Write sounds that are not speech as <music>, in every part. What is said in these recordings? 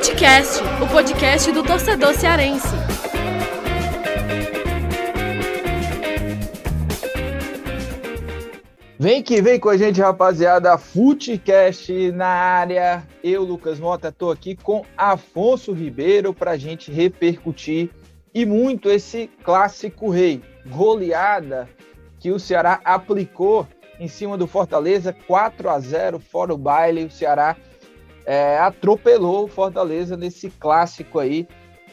Futecast, o podcast do torcedor cearense. Vem que vem com a gente, rapaziada. Futecast na área. Eu, Lucas Mota, estou aqui com Afonso Ribeiro para a gente repercutir e muito esse clássico rei. Goleada que o Ceará aplicou em cima do Fortaleza, 4 a 0 fora o baile. O Ceará é, atropelou o Fortaleza nesse clássico aí,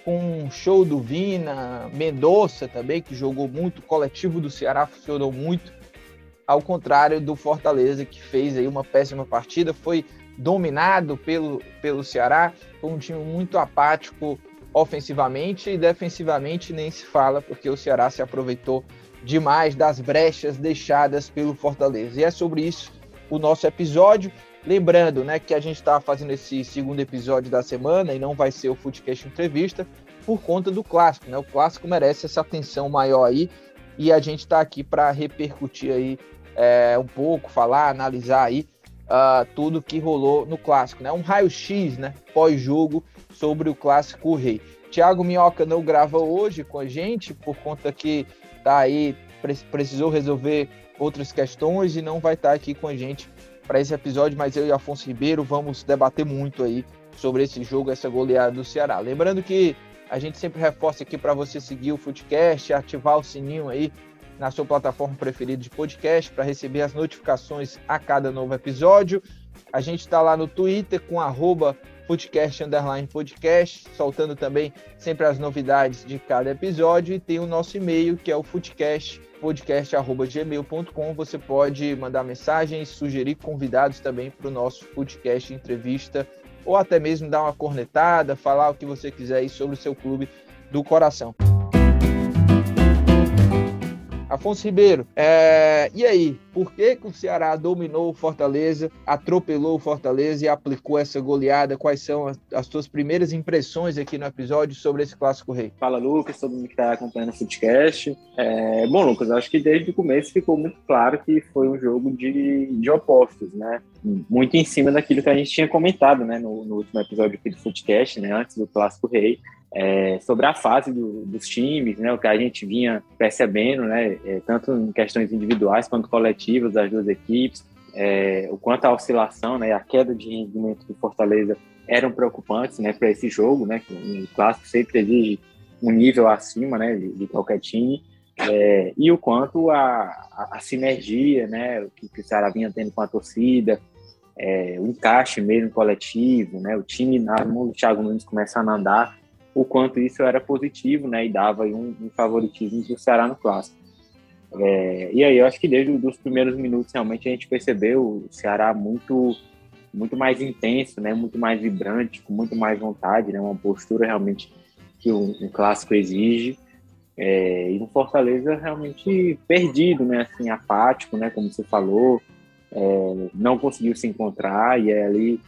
com um show do Vina, Mendonça também, que jogou muito, o coletivo do Ceará funcionou muito, ao contrário do Fortaleza, que fez aí uma péssima partida, foi dominado pelo, pelo Ceará, foi um time muito apático ofensivamente e defensivamente nem se fala, porque o Ceará se aproveitou demais das brechas deixadas pelo Fortaleza. E é sobre isso o nosso episódio. Lembrando, né, que a gente está fazendo esse segundo episódio da semana e não vai ser o Footcast Entrevista por conta do clássico, né? O clássico merece essa atenção maior aí e a gente está aqui para repercutir aí é, um pouco, falar, analisar aí uh, tudo que rolou no clássico, né? Um raio-x, né? Pós-jogo sobre o clássico Rei. Thiago Minhoca não grava hoje com a gente por conta que tá aí precisou resolver outras questões e não vai estar tá aqui com a gente para esse episódio, mas eu e Afonso Ribeiro vamos debater muito aí sobre esse jogo, essa goleada do Ceará. Lembrando que a gente sempre reforça aqui para você seguir o Footcast, ativar o sininho aí na sua plataforma preferida de podcast para receber as notificações a cada novo episódio. A gente está lá no Twitter com arroba Footcast Underline Podcast, soltando também sempre as novidades de cada episódio e tem o nosso e-mail que é o Footcast podcast.gmail.com. Você pode mandar mensagens, sugerir convidados também para o nosso podcast entrevista, ou até mesmo dar uma cornetada, falar o que você quiser aí sobre o seu clube do coração. Afonso Ribeiro, é... e aí, por que, que o Ceará dominou o Fortaleza, atropelou o Fortaleza e aplicou essa goleada? Quais são as, as suas primeiras impressões aqui no episódio sobre esse clássico rei? Fala, Lucas, todo mundo que está acompanhando o podcast. É... Bom, Lucas, acho que desde o começo ficou muito claro que foi um jogo de, de opostos, né? Muito em cima daquilo que a gente tinha comentado, né, no, no último episódio aqui do podcast, né, antes do clássico rei é, sobre a fase do, dos times, né, o que a gente vinha percebendo, né, é, tanto em questões individuais quanto coletivas das duas equipes, é, o quanto a oscilação, né, a queda de rendimento do Fortaleza eram preocupantes, né, para esse jogo, né, que o clássico sempre exige um nível acima, né, de, de qualquer time, é, e o quanto a, a, a sinergia, né, que, que o Ceará vinha tendo com a torcida, é, o encaixe mesmo coletivo, né, o time na mão do Thiago Nunes começando a andar, o quanto isso era positivo, né, e dava um, um favoritismo do Ceará no clássico. É, e aí eu acho que desde os primeiros minutos realmente a gente percebeu o Ceará muito muito mais intenso, né, muito mais vibrante, com muito mais vontade, né, uma postura realmente que um, um clássico exige. É, e no Fortaleza realmente perdido, né, assim apático, né, como você falou, é, não conseguiu se encontrar e ali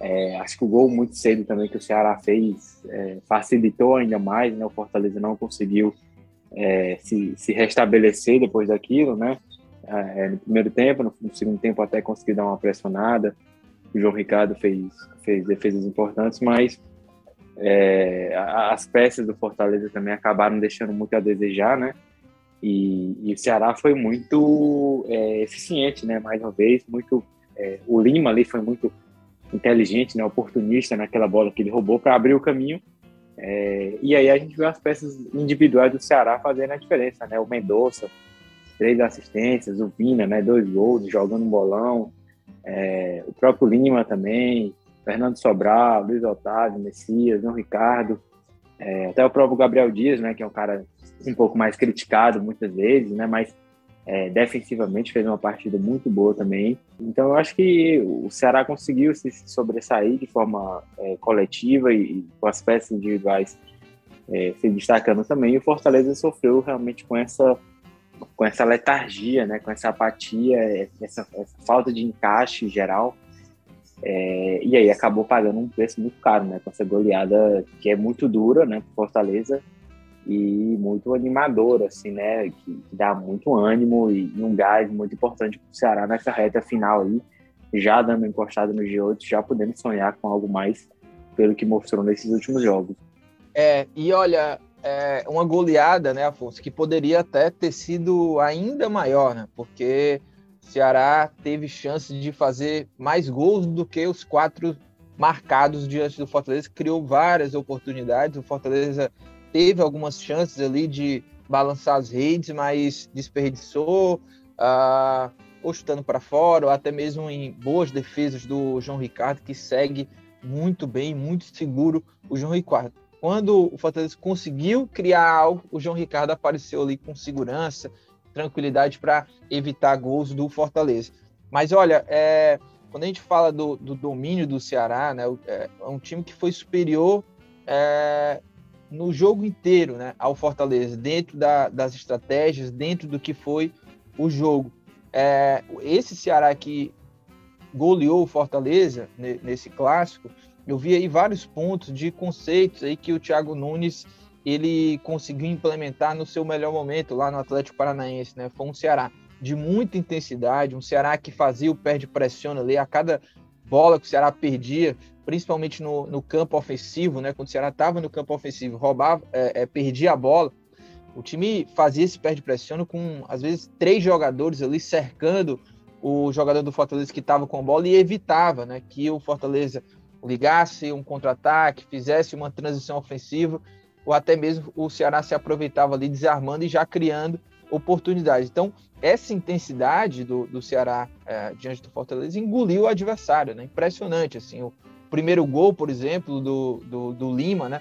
é, acho que o gol muito cedo também que o Ceará fez é, facilitou ainda mais, né? O Fortaleza não conseguiu é, se, se, restabelecer depois daquilo, né? É, no primeiro tempo, no, no, segundo tempo até conseguiu dar uma pressionada. O João Ricardo fez, fez defesas importantes, mas é, as peças do Fortaleza também acabaram deixando muito a desejar, né? E, e o Ceará foi muito é, eficiente, né? Mais uma vez, muito o Lima ali foi muito inteligente, né, oportunista naquela bola que ele roubou para abrir o caminho. É, e aí a gente viu as peças individuais do Ceará fazendo a diferença, né? O Mendonça, três assistências, o Vina, né, dois gols, jogando um bolão, é, o próprio Lima também, Fernando Sobral, Luiz Otávio, Messias, João Ricardo, é, até o próprio Gabriel Dias, né, que é um cara um pouco mais criticado muitas vezes, né, mas é, defensivamente fez uma partida muito boa também. Então eu acho que o Ceará conseguiu se sobressair de forma é, coletiva e, e, com as peças individuais é, se destacando também. E o Fortaleza sofreu realmente com essa com essa letargia, né, com essa apatia, essa, essa falta de encaixe geral. É, e aí acabou pagando um preço muito caro, né, com essa goleada que é muito dura, né, Fortaleza e muito animador, assim, né? Que, que dá muito ânimo e, e, um gás muito importante para o Ceará nessa reta final aí, já dando encostada no G8, já podendo sonhar com algo mais pelo que mostrou nesses últimos jogos. É, e olha, é uma goleada, né, Afonso, que poderia até ter sido ainda maior, né? Porque o Ceará teve chance de fazer mais gols do que os quatro marcados diante do Fortaleza, criou várias oportunidades. O Fortaleza teve algumas chances ali de balançar as redes, mas desperdiçou, uh, ou chutando para fora, ou até mesmo em boas defesas do João Ricardo, que segue muito bem, muito seguro o João Ricardo. Quando o Fortaleza conseguiu criar algo, o João Ricardo apareceu ali com segurança, tranquilidade para evitar gols do Fortaleza. Mas olha, é, quando a gente fala do, do domínio do Ceará, né, é, é um time que foi superior é, no jogo inteiro né, ao Fortaleza, dentro da, das estratégias, dentro do que foi o jogo. É, esse Ceará que goleou o Fortaleza nesse clássico, eu vi aí vários pontos de conceitos aí que o Thiago Nunes ele conseguiu implementar no seu melhor momento lá no Atlético Paranaense, né? Foi um Ceará de muita intensidade, um Ceará que fazia o pé de pressão ali a cada bola que o Ceará perdia, principalmente no, no campo ofensivo, né? Quando o Ceará estava no campo ofensivo, roubava, é, é, perdia a bola, o time fazia esse pé de pressão com às vezes três jogadores ali cercando o jogador do Fortaleza que estava com a bola e evitava, né? Que o Fortaleza ligasse um contra-ataque, fizesse uma transição ofensiva, ou até mesmo o Ceará se aproveitava ali desarmando e já criando oportunidades. Então, essa intensidade do, do Ceará é, diante do Fortaleza engoliu o adversário, né? Impressionante, assim. O primeiro gol, por exemplo, do, do, do Lima, né?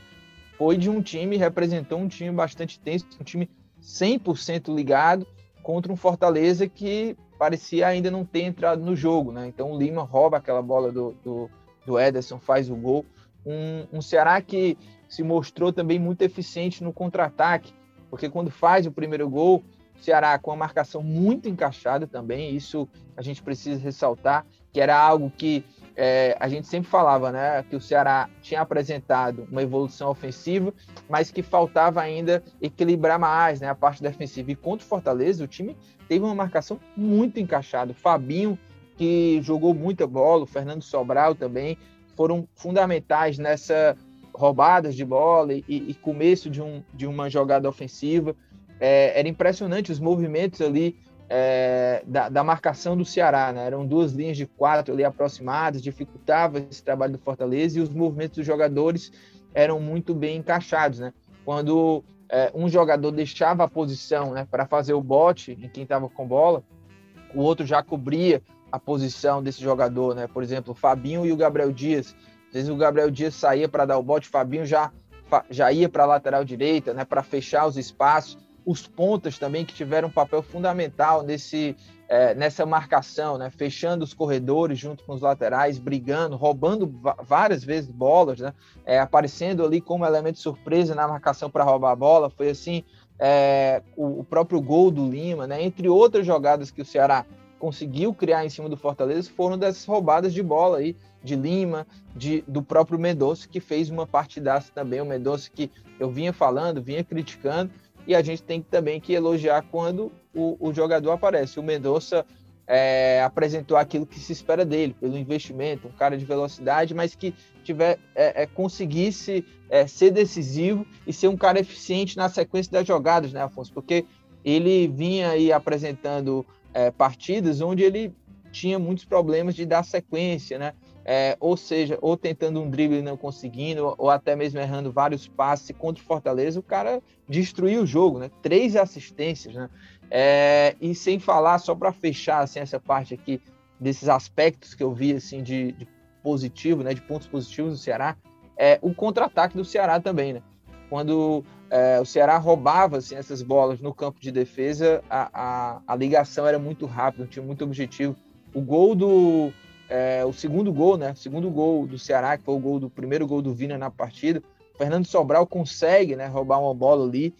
Foi de um time, representou um time bastante tenso, um time 100% ligado contra um Fortaleza que parecia ainda não ter entrado no jogo, né? Então o Lima rouba aquela bola do, do do Ederson, faz o gol. Um, um Ceará que se mostrou também muito eficiente no contra-ataque, porque quando faz o primeiro gol, o Ceará com a marcação muito encaixada também, isso a gente precisa ressaltar, que era algo que é, a gente sempre falava, né, que o Ceará tinha apresentado uma evolução ofensiva, mas que faltava ainda equilibrar mais né, a parte defensiva. E contra o Fortaleza, o time teve uma marcação muito encaixada. Fabinho que jogou muita bola, o Fernando Sobral também, foram fundamentais nessa roubadas de bola e, e começo de, um, de uma jogada ofensiva. É, era impressionante os movimentos ali é, da, da, marcação do Ceará, né? Eram duas linhas de quatro ali aproximadas, dificultava esse trabalho do Fortaleza e os movimentos dos jogadores eram muito bem encaixados, né? Quando é, um jogador deixava a posição né, para fazer o bote em quem estava com bola, o outro já cobria a posição desse jogador, né? Por exemplo, o Fabinho e o Gabriel Dias. Às vezes o Gabriel Dias saía para dar o bote, o Fabinho já, já ia para a lateral direita, né? Para fechar os espaços. Os pontas também que tiveram um papel fundamental nesse, é, nessa marcação, né? Fechando os corredores junto com os laterais, brigando, roubando várias vezes bolas, né? É, aparecendo ali como elemento de surpresa na marcação para roubar a bola. Foi assim é, o, o, próprio gol do Lima, né? Entre outras jogadas que o Ceará conseguiu criar em cima do Fortaleza foram dessas roubadas de bola aí, de Lima, de, do próprio Mendonça, que fez uma partidaça também. O Mendonça que eu vinha falando, vinha criticando, e a gente tem também que elogiar quando o, o jogador aparece. O Mendonça é, apresentou aquilo que se espera dele, pelo investimento, um cara de velocidade, mas que tiver é, é, conseguisse é, ser decisivo e ser um cara eficiente na sequência das jogadas, né, Afonso? Porque ele vinha aí apresentando é, partidas onde ele tinha muitos problemas de dar sequência, né? É, ou seja, ou tentando um drible e não conseguindo, ou até mesmo errando vários passes contra o Fortaleza, o cara destruiu o jogo, né? Três assistências, né? É, e sem falar, só para fechar assim, essa parte aqui, desses aspectos que eu vi assim, de, de positivo, né? De pontos positivos do Ceará, é o contra-ataque do Ceará também, né? quando é, o Ceará roubava assim, essas bolas no campo de defesa, a, a, a ligação era muito rápida, tinha muito objetivo. O gol do. É, o segundo gol, né? Segundo gol do Ceará, que foi o gol do primeiro gol do Vina na partida. O Fernando Sobral consegue né, roubar uma bola ali,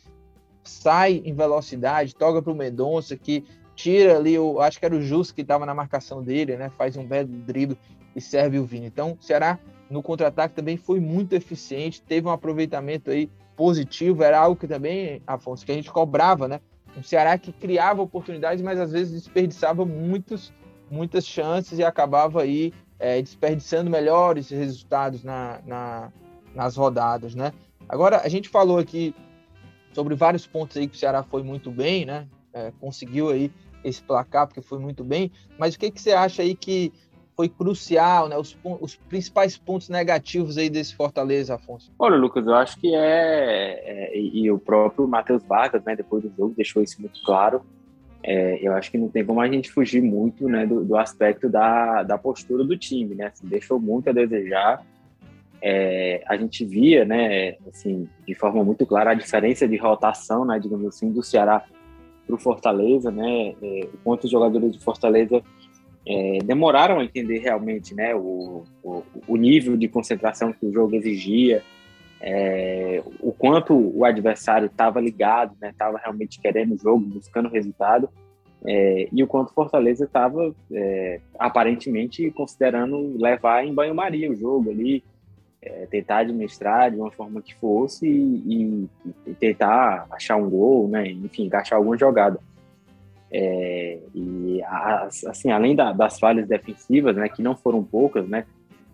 sai em velocidade, toca para o Mendonça, que tira ali, o, acho que era o Justo que estava na marcação dele, né? Faz um belo drible e serve o Vina. Então, o Ceará no contra-ataque também foi muito eficiente, teve um aproveitamento aí positivo, era algo que também, Afonso, que a gente cobrava, né? Um Ceará que criava oportunidades, mas às vezes desperdiçava muitos, muitas chances e acabava aí é, desperdiçando melhores resultados na, na, nas rodadas, né? Agora, a gente falou aqui sobre vários pontos aí que o Ceará foi muito bem, né? É, conseguiu aí esse placar porque foi muito bem, mas o que, que você acha aí que foi crucial, né? Os, os principais pontos negativos aí desse Fortaleza, Afonso? Olha, Lucas, eu acho que é, é e o próprio Matheus Vargas, né, depois do jogo, deixou isso muito claro. É, eu acho que não tem como a gente fugir muito, né, do, do aspecto da, da postura do time, né? Assim, deixou muito a desejar. É, a gente via, né, assim, de forma muito clara a diferença de rotação, né, digamos assim, do Ceará para o Fortaleza, né? É, quanto os jogadores de Fortaleza é, demoraram a entender realmente né, o, o, o, nível de concentração que o jogo exigia, é, o quanto o adversário estava ligado, estava né, realmente querendo o jogo, buscando resultado, é, e o quanto Fortaleza estava é, aparentemente considerando levar em banho-maria o jogo ali, é, tentar administrar de uma forma que fosse e, e, tentar achar um gol, né, enfim, encaixar alguma jogada. E assim, além da, das falhas defensivas, né, que não foram poucas, né,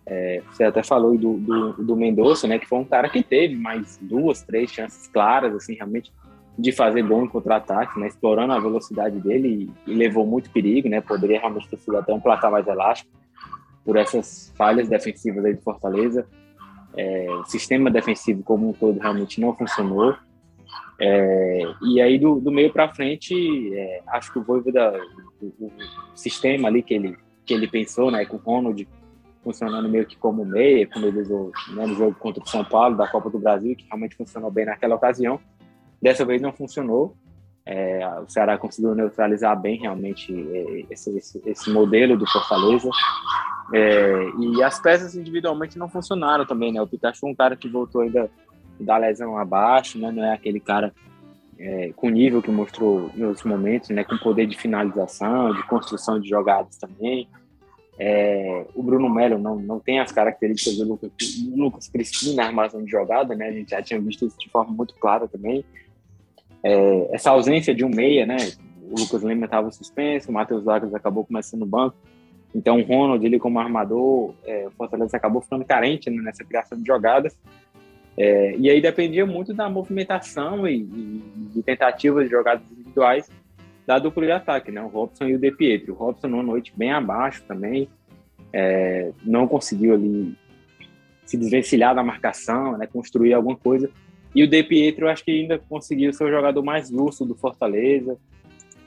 é, você até falou do, do, do Mendonça, né, que foi um cara que teve mais duas, três chances claras, assim, realmente de fazer em contra-ataque, né, explorando a velocidade dele e, e, levou muito perigo, né, poderia realmente ter sido até um placar mais elástico por essas falhas defensivas aí de Fortaleza. É, o sistema defensivo como um todo realmente não funcionou. É, e aí do, do meio para frente, é, acho que o Voivoda, o, o, sistema ali que ele que ele pensou, né, com o Ronald funcionando meio que como meia, como ele usou né, no jogo contra o São Paulo da Copa do Brasil, que realmente funcionou bem naquela ocasião. Dessa vez não funcionou. É, o Ceará conseguiu neutralizar bem realmente é, esse, esse, esse modelo do Fortaleza. É, e as peças individualmente não funcionaram também, né? O Pikachu é um cara que voltou ainda da lesão abaixo, né? Não é aquele cara é, com nível que mostrou em outros momentos, né? Com poder de finalização, de construção de jogadas também. É, o Bruno Melo não, não tem as características do Lucas, Lucas Crispim na armação de jogada, né? A gente já tinha visto isso de forma muito clara também. É, essa ausência de um meia, né? O Lucas Lima estava suspenso, o Matheus Vargas acabou começando no banco. Então, o Ronald, ele como armador, é, o Fortaleza acabou ficando carente né, nessa criação de jogadas. É, e aí dependia muito da movimentação e, e, tentativas de jogadas individuais da dupla de ataque, né? O Robson e o De Pietro. O Robson numa noite bem abaixo também, é, não conseguiu ali se desvencilhar da marcação, né? Construir alguma coisa. E o De Pietro, acho que ainda conseguiu ser o jogador mais lúcido do Fortaleza,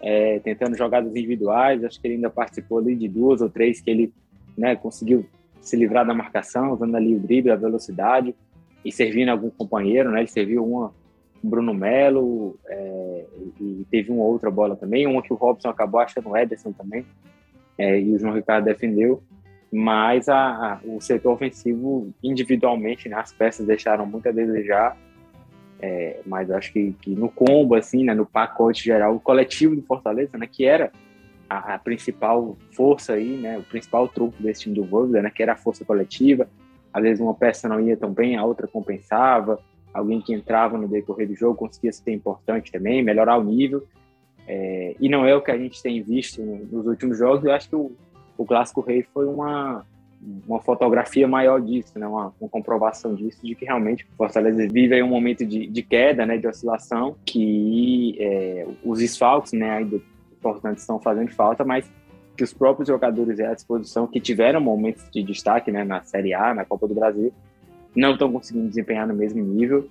é, tentando jogadas individuais. Acho que ele ainda participou ali de duas ou três que ele né, conseguiu se livrar da marcação, usando ali o drible, a velocidade e servindo algum companheiro, né? Ele serviu uma Bruno Melo é, e teve uma outra bola também, uma que o Robson acabou achando o Ederson também, é, e o João Ricardo defendeu, mas a, a, o setor ofensivo individualmente, né, as peças deixaram muito a desejar, é, mas acho que, que, no combo, assim, né, no pacote geral, o coletivo do Fortaleza, né, que era a, a principal força aí, né, o principal truque desse time do Voivoda, né, que era a força coletiva, às vezes uma peça não ia tão bem, a outra compensava, alguém que entrava no decorrer do jogo conseguia ser importante também, melhorar o nível. É, e não é o que a gente tem visto nos últimos jogos. Eu acho que o, o Clássico Rei foi uma, uma fotografia maior disso, né? uma, uma comprovação disso, de que realmente o Fortaleza vive aí um momento de, de queda, né? de oscilação, que é, os desfalques né? ainda importantes estão fazendo falta, mas que os próprios jogadores à disposição, que tiveram momentos de destaque né, na Série A, na Copa do Brasil, não estão conseguindo desempenhar no mesmo nível.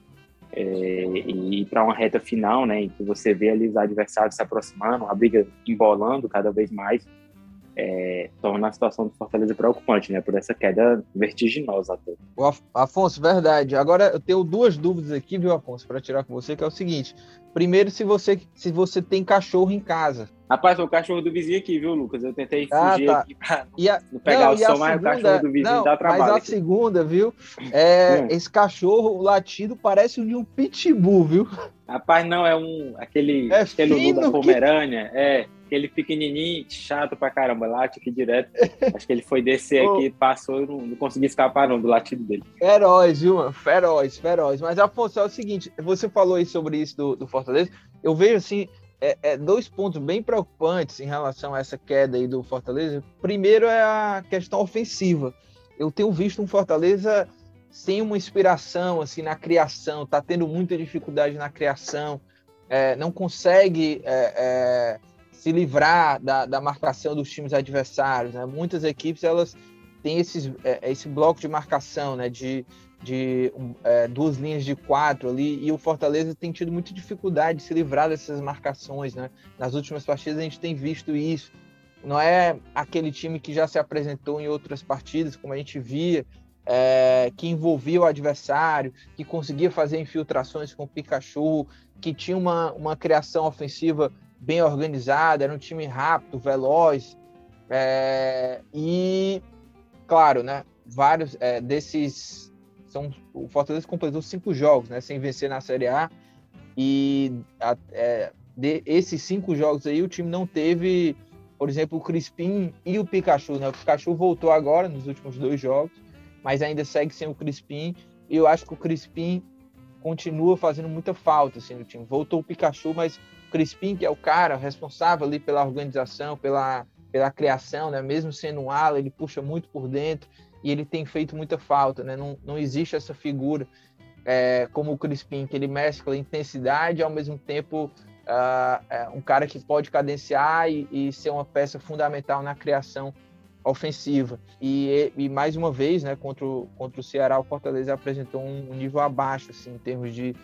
É, e para uma reta final, né, em que você vê ali os adversários se aproximando, a briga embolando cada vez mais, é, torna a situação do Fortaleza preocupante, né? Por essa queda vertiginosa. Até. O Afonso, verdade. Agora eu tenho duas dúvidas aqui, viu, Afonso, para tirar com você, que é o seguinte: primeiro, se você se você tem cachorro em casa. Rapaz, o cachorro do vizinho aqui, viu, Lucas? Eu tentei ah, fugir tá. aqui pra a, não pegar não, o som, mas o cachorro do vizinho não, dá trabalho. Mas a aqui. segunda, viu? É, hum. Esse cachorro, latido, parece o de um pitbull, viu? Rapaz, não, é um. aquele. É aquele da Pomerânia. Que... É aquele pequenininho, chato pra caramba, late aqui direto. <laughs> Acho que ele foi descer aqui, passou e não, não consegui escapar não, do latido dele. Feroz, viu, mano? Feroz, feroz. Mas, Afonso, é o seguinte, você falou aí sobre isso do, do Fortaleza, eu vejo, assim, é, é, dois pontos bem preocupantes em relação a essa queda aí do Fortaleza. Primeiro é a questão ofensiva. Eu tenho visto um Fortaleza sem uma inspiração assim na criação, tá tendo muita dificuldade na criação, é, não consegue é, é, se livrar da, da, marcação dos times adversários. Né? Muitas equipes elas têm esses, é, esse bloco de marcação, né? de de é, duas linhas de quatro ali, e o Fortaleza tem tido muita dificuldade de se livrar dessas marcações, né? Nas últimas partidas a gente tem visto isso. Não é aquele time que já se apresentou em outras partidas, como a gente via, é, que envolvia o adversário, que conseguia fazer infiltrações com o Pikachu, que tinha uma, uma criação ofensiva bem organizada, era um time rápido, veloz. É, e, claro, né, vários é, desses são, o Fortaleza completou cinco jogos, né, sem vencer na Série A. E a, é, de, esses cinco jogos aí, o time não teve, por exemplo, o Crispim e o Pikachu. Né? O Pikachu voltou agora nos últimos dois jogos, mas ainda segue sem o Crispim. E eu acho que o Crispim continua fazendo muita falta assim, no time. Voltou o Pikachu, mas Crispim, que é o cara responsável ali pela organização, pela, pela criação, né? mesmo sendo um ala, ele puxa muito por dentro e ele tem feito muita falta, né? Não, não existe essa figura é, como o Crispim, que ele mescla intensidade e ao mesmo tempo uh, é um cara que pode cadenciar e, e, ser uma peça fundamental na criação ofensiva. E, e, mais uma vez, né, contra o, contra o Ceará, o Fortaleza apresentou um, um nível abaixo, assim, em termos de,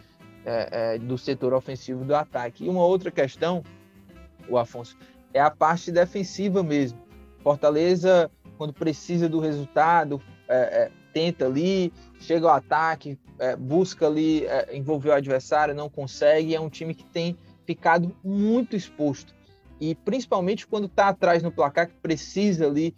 é, é, do setor ofensivo do ataque. E uma outra questão, o Afonso, é a parte defensiva mesmo. Fortaleza quando precisa do resultado, é, é, tenta ali, chega ao ataque, é, busca ali é, envolver o adversário, não consegue. É um time que tem ficado muito exposto. E principalmente quando está atrás no placar, que precisa ali,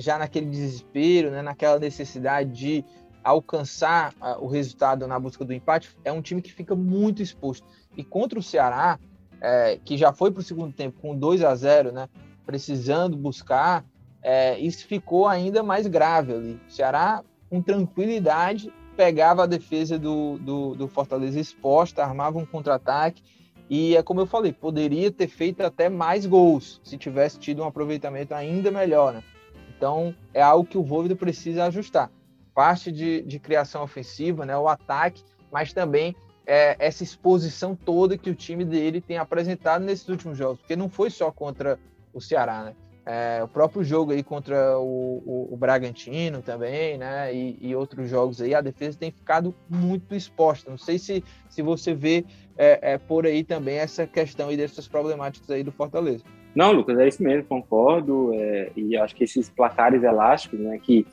já naquele desespero, né, naquela necessidade de alcançar uh, o resultado na busca do empate, é um time que fica muito exposto. E contra o Ceará, é, que já foi para o segundo tempo com 2 a 0 né, precisando buscar, é, isso ficou ainda mais grave ali. O Ceará, com tranquilidade, pegava a defesa do, do, do Fortaleza exposta, armava um contra-ataque. E é como eu falei, poderia ter feito até mais gols se tivesse tido um aproveitamento ainda melhor. Né? Então, é algo que o Voivoda precisa ajustar. Parte de, de criação ofensiva, né, o ataque, mas também é, essa exposição toda que o time dele tem apresentado nesses últimos jogos, porque não foi só contra o Ceará, né? É, o próprio jogo aí contra o, o, o Bragantino também, né? E, e, outros jogos aí, a defesa tem ficado muito exposta. Não sei se, se você vê é, é, por aí também essa questão e dessas problemáticas aí do Fortaleza. Não, Lucas, é isso mesmo, concordo. É, e acho que esses placares elásticos, né? Que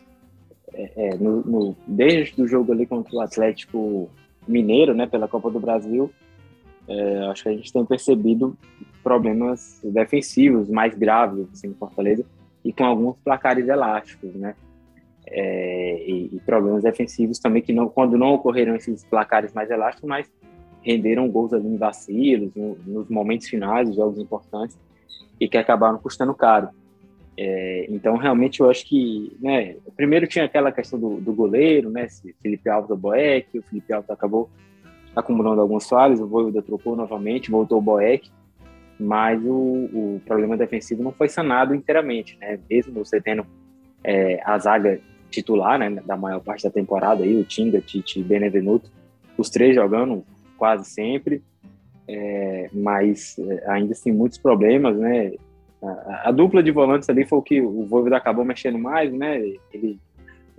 é, é, no, no, desde o jogo ali contra o Atlético Mineiro, né? Pela Copa do Brasil, acho que a gente tem percebido problemas defensivos mais graves assim, no Fortaleza e com alguns placares elásticos, né? É, e, e, problemas defensivos também que não, quando não ocorreram esses placares mais elásticos, mas renderam gols ali em vacilos, no, nos momentos finais, jogos importantes e que acabaram custando caro. É, então, realmente, eu acho que, né, primeiro tinha aquela questão do, do goleiro, né, Felipe Alves ou Boeck, o Felipe Alves acabou acumulando alguns falhas, o Voivoda trocou novamente, voltou o Boeck, mas o, o, problema defensivo não foi sanado inteiramente, né? Mesmo você tendo é, a zaga titular, né, da maior parte da temporada aí, o Tinga, Tite e Benevenuto, os três jogando quase sempre, é, mas é, ainda assim muitos problemas, né? A, a, dupla de volantes ali foi o que o Voivoda acabou mexendo mais, né? Ele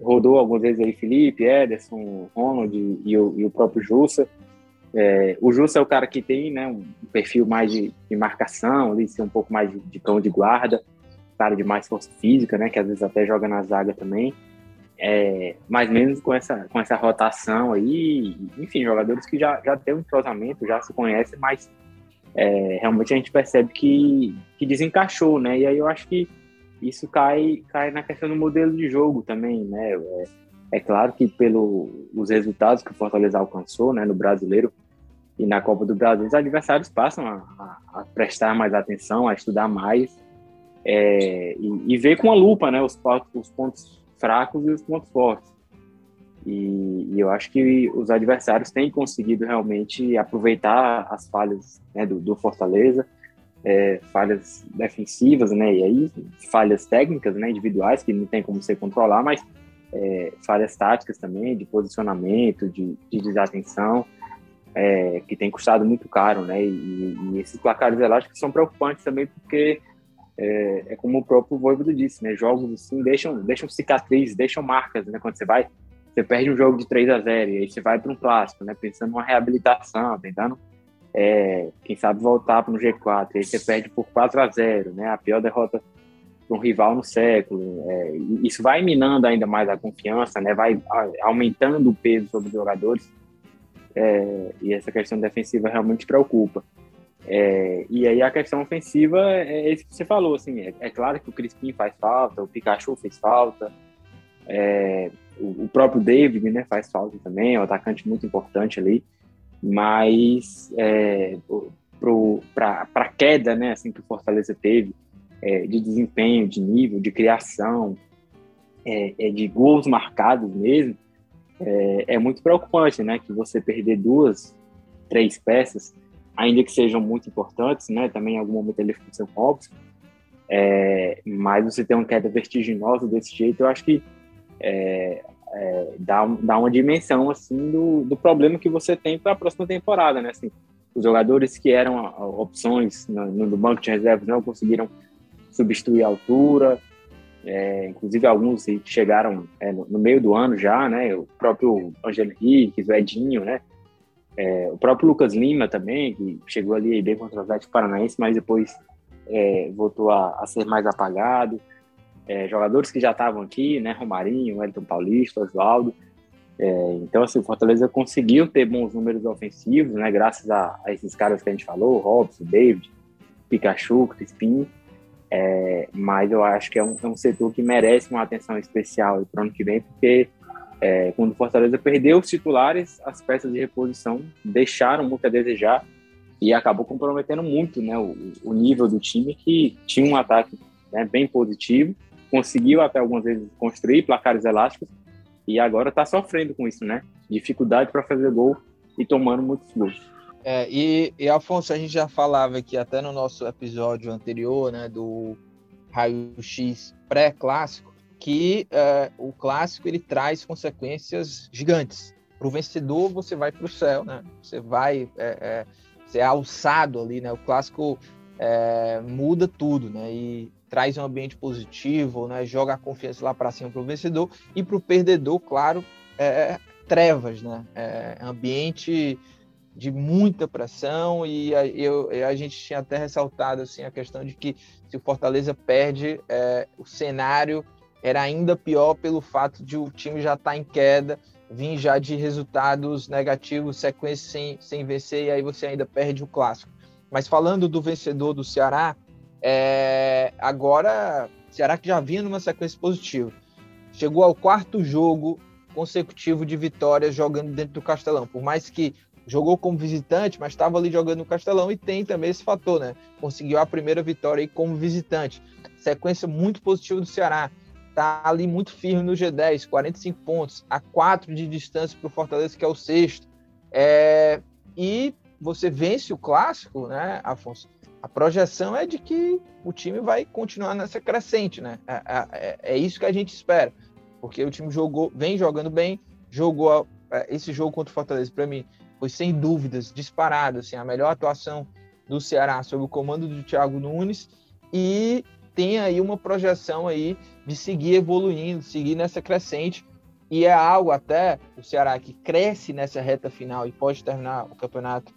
rodou algumas vezes aí Felipe, Ederson, Ronald e o, e o próprio Jussa, é, o Justo é o cara que tem né, um perfil mais de, de marcação, ali, ser um pouco mais de, de, cão de guarda, cara de mais força física, né, que às vezes até joga na zaga também. É, mais menos com essa, com essa rotação aí, enfim, jogadores que já, já têm um entrosamento, já se conhecem, mas é, realmente a gente percebe que, que desencaixou, né? E aí eu acho que isso cai, cai na questão do modelo de jogo também, né? É, é claro que pelos resultados que o Fortaleza alcançou, né, no Brasileiro, e na Copa do Brasil, os adversários passam a, a, a prestar mais atenção, a estudar mais é, e, e, ver com a lupa né, os, os pontos fracos e os pontos fortes. E, e, eu acho que os adversários têm conseguido realmente aproveitar as falhas né, do, do, Fortaleza, é, falhas defensivas, né, e aí falhas técnicas, né, individuais que não tem como você controlar, mas é, falhas táticas também, de posicionamento, de, de desatenção, é, que tem custado muito caro, né, e, e esses placares elásticos são preocupantes também porque é, é, como o próprio Voivodo disse, né, jogos assim deixam, deixam cicatrizes, deixam marcas, né, quando você vai você perde um jogo de 3 a 0 e aí você vai para um clássico, né? Pensando numa reabilitação, tentando, é, quem sabe, voltar para um G4. E aí você perde por 4 a 0 né? A pior derrota para um rival no século. É, isso vai minando ainda mais a confiança, né? Vai aumentando o peso sobre os jogadores. É, e essa questão defensiva realmente preocupa. É, e aí a questão ofensiva é isso que você falou, assim, é, é, claro que o Crispim faz falta, o Pikachu fez falta, é, o, próprio David né, faz falta também, é um atacante muito importante ali, mas é, para a queda né, assim, que o Fortaleza teve é, de desempenho, de nível, de criação, é, é de gols marcados mesmo, é, é, muito preocupante, né? Que você perder duas, três peças, ainda que sejam muito importantes, né? Também em algum momento ele sem óbvio, é, mas você ter uma queda vertiginosa desse jeito, eu acho que é, é, dá, dá uma dimensão assim do, do problema que você tem para a próxima temporada, né? Assim, os jogadores que eram opções no, no banco de reservas não conseguiram substituir a altura, é, inclusive alguns chegaram é, no, no, meio do ano já, né? O próprio Angelo Henrique, o Edinho, né? É, o próprio Lucas Lima também, que chegou ali bem contra o Atlético Paranaense, mas depois é, voltou a, a, ser mais apagado é, jogadores que já estavam aqui, né? Romarinho, Wellington Paulista, Oswaldo. É, então, assim, o Fortaleza conseguiu ter bons números ofensivos, né? Graças a, a esses caras que a gente falou, Robson, David, Pikachu, Crispim. É, mas eu acho que é um, é um, setor que merece uma atenção especial para o ano que vem, porque é, quando o Fortaleza perdeu os titulares, as peças de reposição deixaram muito a desejar e acabou comprometendo muito né, o, o nível do time, que tinha um ataque né, bem positivo, conseguiu até algumas vezes construir placares elásticos e agora está sofrendo com isso, né? Dificuldade para fazer gol e tomando muitos gols. É, e, e, Afonso, a gente já falava aqui até no nosso episódio anterior, né, do raio-x pré-clássico, que é, o clássico ele traz consequências gigantes. Para o vencedor, você vai para o céu, né? Você vai é, é, ser alçado ali, né? O clássico é, muda tudo, né? E traz um ambiente positivo, né? Joga a confiança lá para cima para o vencedor e para o perdedor, claro, é, trevas, né? É, ambiente de muita pressão e a, eu, a gente tinha até ressaltado assim a questão de que se o Fortaleza perde, é, o cenário era ainda pior pelo fato de o time já estar tá em queda, vir já de resultados negativos, sequência sem, sem vencer e aí você ainda perde o clássico. Mas falando do vencedor do Ceará, é, agora, Ceará que já vinha numa sequência positiva. Chegou ao quarto jogo consecutivo de vitórias jogando dentro do Castelão. Por mais que jogou como visitante, mas estava ali jogando no Castelão e tem também esse fator, né? Conseguiu a primeira vitória aí como visitante. Sequência muito positiva do Ceará. Tá ali muito firme no G10, 45 pontos, a 4 de distância para o Fortaleza, que é o sexto. É... E você vence o clássico, né, Afonso? A projeção é de que o time vai continuar nessa crescente, né? É, é, é, é isso que a gente espera, porque o time jogou, vem jogando bem, jogou é, esse jogo contra o Fortaleza para mim foi sem dúvidas disparado, assim, a melhor atuação do Ceará sob o comando do Thiago Nunes e tem aí uma projeção aí de seguir evoluindo, seguir nessa crescente e é algo até o Ceará que cresce nessa reta final e pode terminar o campeonato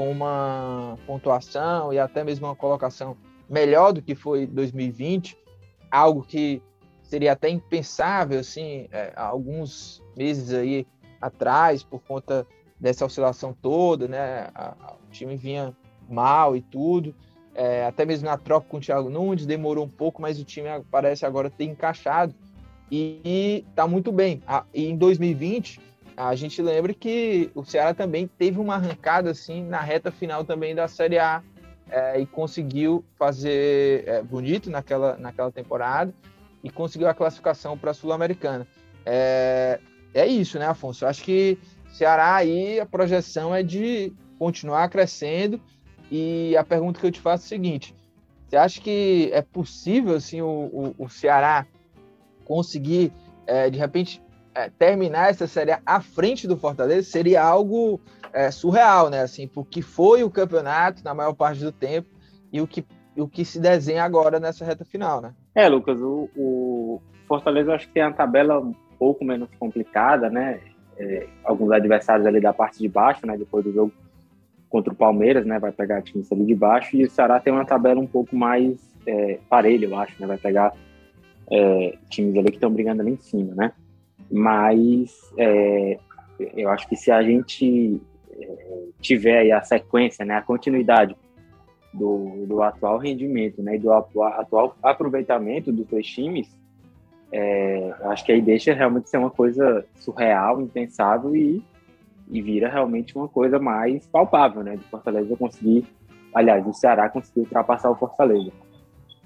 com uma pontuação e até mesmo uma colocação melhor do que foi 2020, algo que seria até impensável assim é, alguns meses aí atrás por conta dessa oscilação toda, né? A, a, o time vinha mal e tudo, é, até mesmo na troca com o Thiago Nunes demorou um pouco, mas o time parece agora ter encaixado e, está muito bem. A, e em 2020 a gente lembra que o Ceará também teve uma arrancada assim na reta final também da Série A é, e conseguiu fazer é, bonito naquela, naquela temporada e conseguiu a classificação para a Sul-Americana. É, é isso, né, Afonso? Eu acho que Ceará aí a projeção é de continuar crescendo. E a pergunta que eu te faço é a seguinte: você acha que é possível assim, o, o, o Ceará conseguir, é, de repente, é, terminar essa série à frente do Fortaleza? Seria algo é, surreal, né? Assim, porque foi o campeonato na maior parte do tempo e o que, o que se desenha agora nessa reta final, né? É, Lucas, o, o Fortaleza acho que tem a tabela um pouco menos complicada, né? É, alguns adversários ali da parte de baixo, né? Depois do jogo contra o Palmeiras, né? Vai pegar times ali de baixo e o Ceará tem uma tabela um pouco mais é, parelha, eu acho, né? Vai pegar é, times ali que estão brigando ali em cima, né? Mas é, eu acho que se a gente é, tiver a sequência, né? A continuidade do, do atual rendimento, né? E do atual aproveitamento dos dois times, é, acho que aí deixa realmente ser uma coisa surreal, impensável e e vira realmente uma coisa mais palpável, né? De Fortaleza conseguir, aliás, o Ceará conseguir ultrapassar o Fortaleza.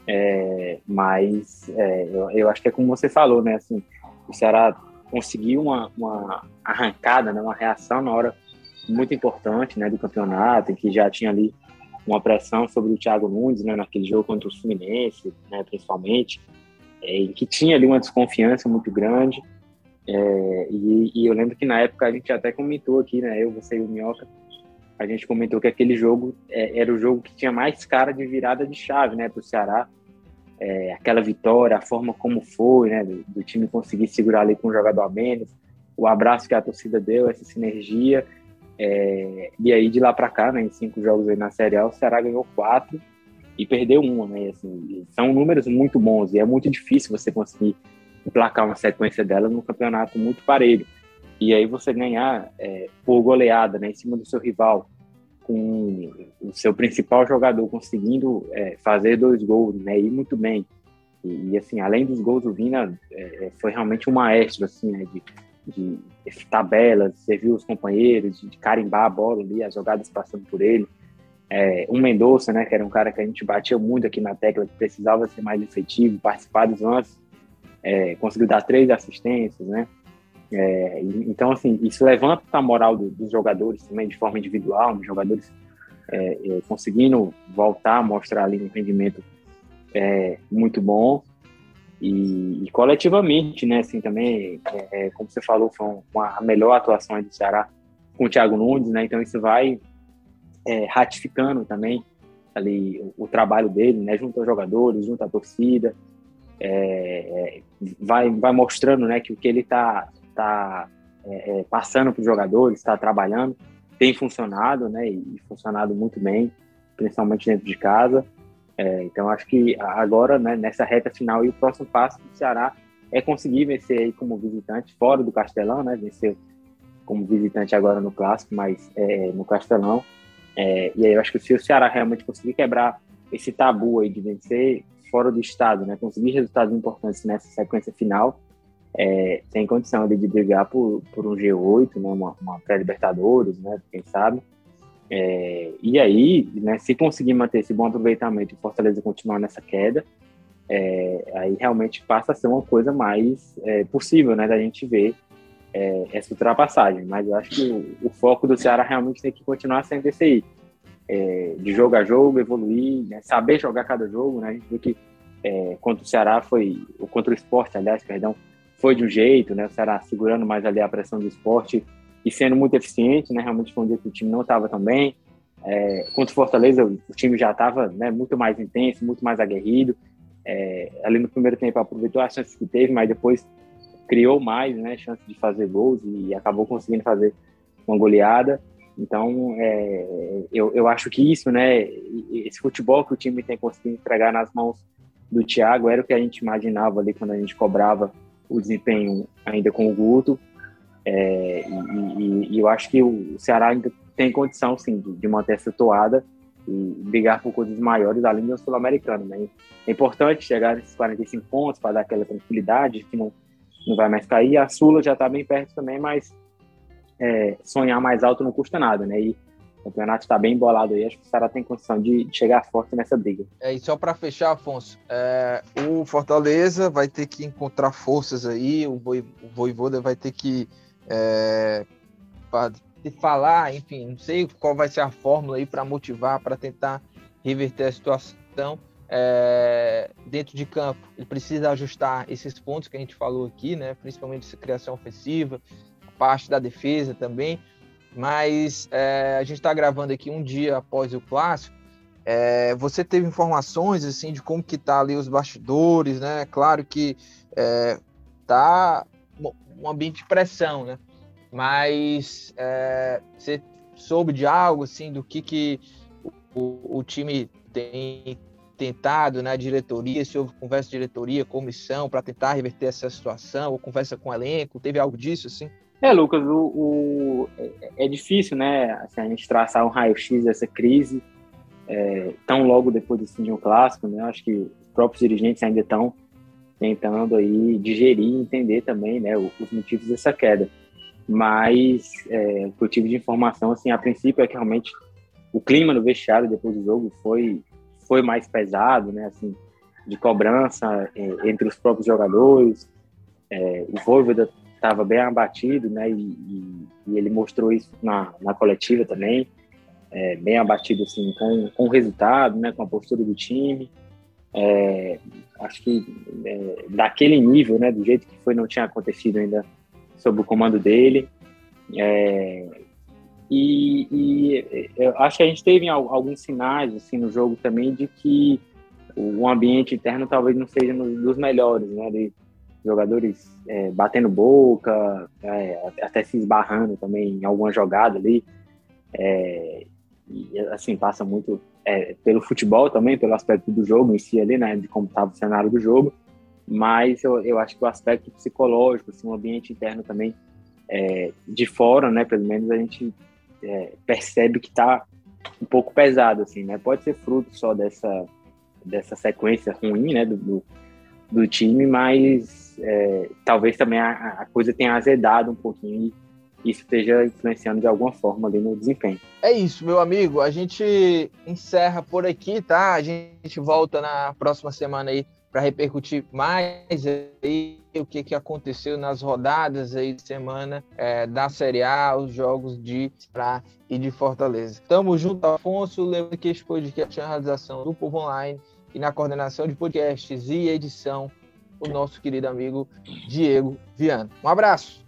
É, mas é, eu, eu, acho que é como você falou, né? Assim, o Ceará conseguiu uma, uma arrancada, né? Uma reação na hora muito importante, né? Do campeonato, em que já tinha ali uma pressão sobre o Thiago Nunes, né? Naquele jogo contra o Fluminense, né? Principalmente, é, em que tinha ali uma desconfiança muito grande. É, e, e, eu lembro que na época a gente até comentou aqui, né? Eu, você e o Minhoca, a gente comentou que aquele jogo é, era o jogo que tinha mais cara de virada de chave, né, para o Ceará. É, aquela vitória, a forma como foi, né, do, do, time conseguir segurar ali com um jogador a menos, o abraço que a torcida deu, essa sinergia. É, e aí de lá para cá, né, em cinco jogos aí na Série A, o Ceará ganhou quatro e perdeu uma, né? Assim, são números muito bons e é muito difícil você conseguir emplacar uma sequência dela num campeonato muito parelho. E aí você ganhar é, por goleada né, em cima do seu rival, com o seu principal jogador conseguindo é, fazer dois gols, né, ir muito bem. E, e assim, além dos gols, o Vina é, foi realmente um maestro assim, né, de, de, de tabelas, os companheiros, de, de carimbar a bola ali, as jogadas passando por ele. É, um Mendonça, né, que era um cara que a gente batia muito aqui na tecla, que precisava ser mais efetivo, participar dos lances é, conseguiu dar três assistências, né? É, então, assim, isso levanta a moral do, dos jogadores também de forma individual, os jogadores é, é, conseguindo voltar a mostrar ali um rendimento é, muito bom. E, e, coletivamente, né, assim, também, é, como você falou, foi uma, a melhor atuação do Ceará com o Thiago Nunes, né, então isso vai ratificando também ali o, o, trabalho dele, né, junto aos jogadores, junto à torcida, é, vai, vai mostrando né, que o que ele está tá, é, é passando para os jogadores, está trabalhando, tem funcionado né, e funcionado muito bem, principalmente dentro de casa. É, então, acho que agora, né, nessa reta final, e o próximo passo do Ceará é conseguir vencer aí como visitante, fora do Castelão, né, vencer como visitante agora no Clássico, mas é, no Castelão. É, e aí eu acho que se o Ceará realmente conseguir quebrar esse tabu aí de vencer fora do estado, né, conseguir resultados importantes nessa sequência final, é, tem condição de brigar por, por um G8, né, uma, uma pré-libertadores, né, quem sabe. É, e aí, né, se conseguir manter esse bom aproveitamento e Fortaleza continuar nessa queda, é, aí realmente passa a ser uma coisa mais é, possível, né, da gente ver é, essa ultrapassagem. Mas eu acho que o, o, foco do Ceará realmente tem que continuar sendo esse aí é, de jogo a jogo, evoluir, né, saber jogar cada jogo, né? A gente viu que contra o Ceará foi, ou contra o esporte, aliás, perdão, foi de um jeito, né? O Ceará segurando mais ali a pressão do esporte e sendo muito eficiente, né? Realmente foi um dia que o time não estava tão bem. É, contra o Fortaleza, o time já estava né, muito mais intenso, muito mais aguerrido. É, ali no primeiro tempo aproveitou as chances que teve, mas depois criou mais né, chance de fazer gols e acabou conseguindo fazer uma goleada. Então, é, eu, eu acho que isso, né, esse futebol que o time tem conseguido entregar nas mãos do Thiago era o que a gente imaginava ali quando a gente cobrava o desempenho ainda com o Guto. É, e, e, e, eu acho que o Ceará ainda tem condição, sim, de, de manter essa toada e brigar por coisas maiores além do sul-americano. Né? É importante chegar nesses 45 pontos para dar aquela tranquilidade que não, não vai mais cair. A Sula já está bem perto também, mas é, sonhar mais alto não custa nada, né? E O campeonato está bem embolado aí. Acho que o Ceará tem condição de, chegar forte nessa briga. É, e só para fechar, Afonso, é, o Fortaleza vai ter que encontrar forças aí, o, Boi, o Voivoda vai ter que é, falar, enfim, não sei qual vai ser a fórmula aí para motivar, para tentar reverter a situação é, dentro de campo. Ele precisa ajustar esses pontos que a gente falou aqui, né? Principalmente essa criação ofensiva, parte da defesa também. Mas é, a gente está gravando aqui um dia após o clássico. É, você teve informações assim de como que tá ali os bastidores, né? Claro que é, tá um ambiente de pressão, né? Mas é, você soube de algo assim do que que o, o time tem tentado né, diretoria, se houve conversa diretoria, comissão, para tentar reverter essa situação, ou conversa com o elenco, teve algo disso, assim? É, Lucas, o, o é, é, difícil, né, assim, a gente traçar um raio-x dessa crise é, tão logo depois fim de um clássico, né, acho que os próprios dirigentes ainda estão tentando aí digerir e entender também, né, os motivos dessa queda. Mas é, o que eu tive de informação, assim, a princípio é que realmente o clima no vestiário depois do jogo foi foi mais pesado, né, assim, de cobrança é, entre os próprios jogadores. É, o Voivoda estava bem abatido, né, e, e, e, ele mostrou isso na, na coletiva também, é, bem abatido assim com, com o resultado, né, com a postura do time. É, acho que é, daquele nível, né, do jeito que foi, não tinha acontecido ainda sob o comando dele. É, e, e, eu acho que a gente teve alguns sinais assim no jogo também de que o ambiente interno talvez não seja dos melhores, né? De jogadores é, batendo boca, é, até se esbarrando também em alguma jogada ali. É, e assim passa muito é, pelo futebol também, pelo aspecto do jogo em si ali, né? De como estava o cenário do jogo. Mas eu, eu acho que o aspecto psicológico, assim, o ambiente interno também é, de fora, né? Pelo menos a gente é, percebe que está um pouco pesado, assim, né? Pode ser fruto só dessa, dessa sequência ruim, né, do, do, do time, mas é, talvez também a, a, coisa tenha azedado um pouquinho e isso esteja influenciando de alguma forma ali no desempenho. É isso, meu amigo. A gente encerra por aqui, tá? A gente volta na próxima semana aí para repercutir mais aí o que, que aconteceu nas rodadas aí de semana é, da Série A, os jogos de Ceará e de Fortaleza. Tamo junto, Afonso. Lembra que este podcast é a realização do Povo Online e na coordenação de podcasts e edição, o nosso querido amigo Diego Viana. Um abraço!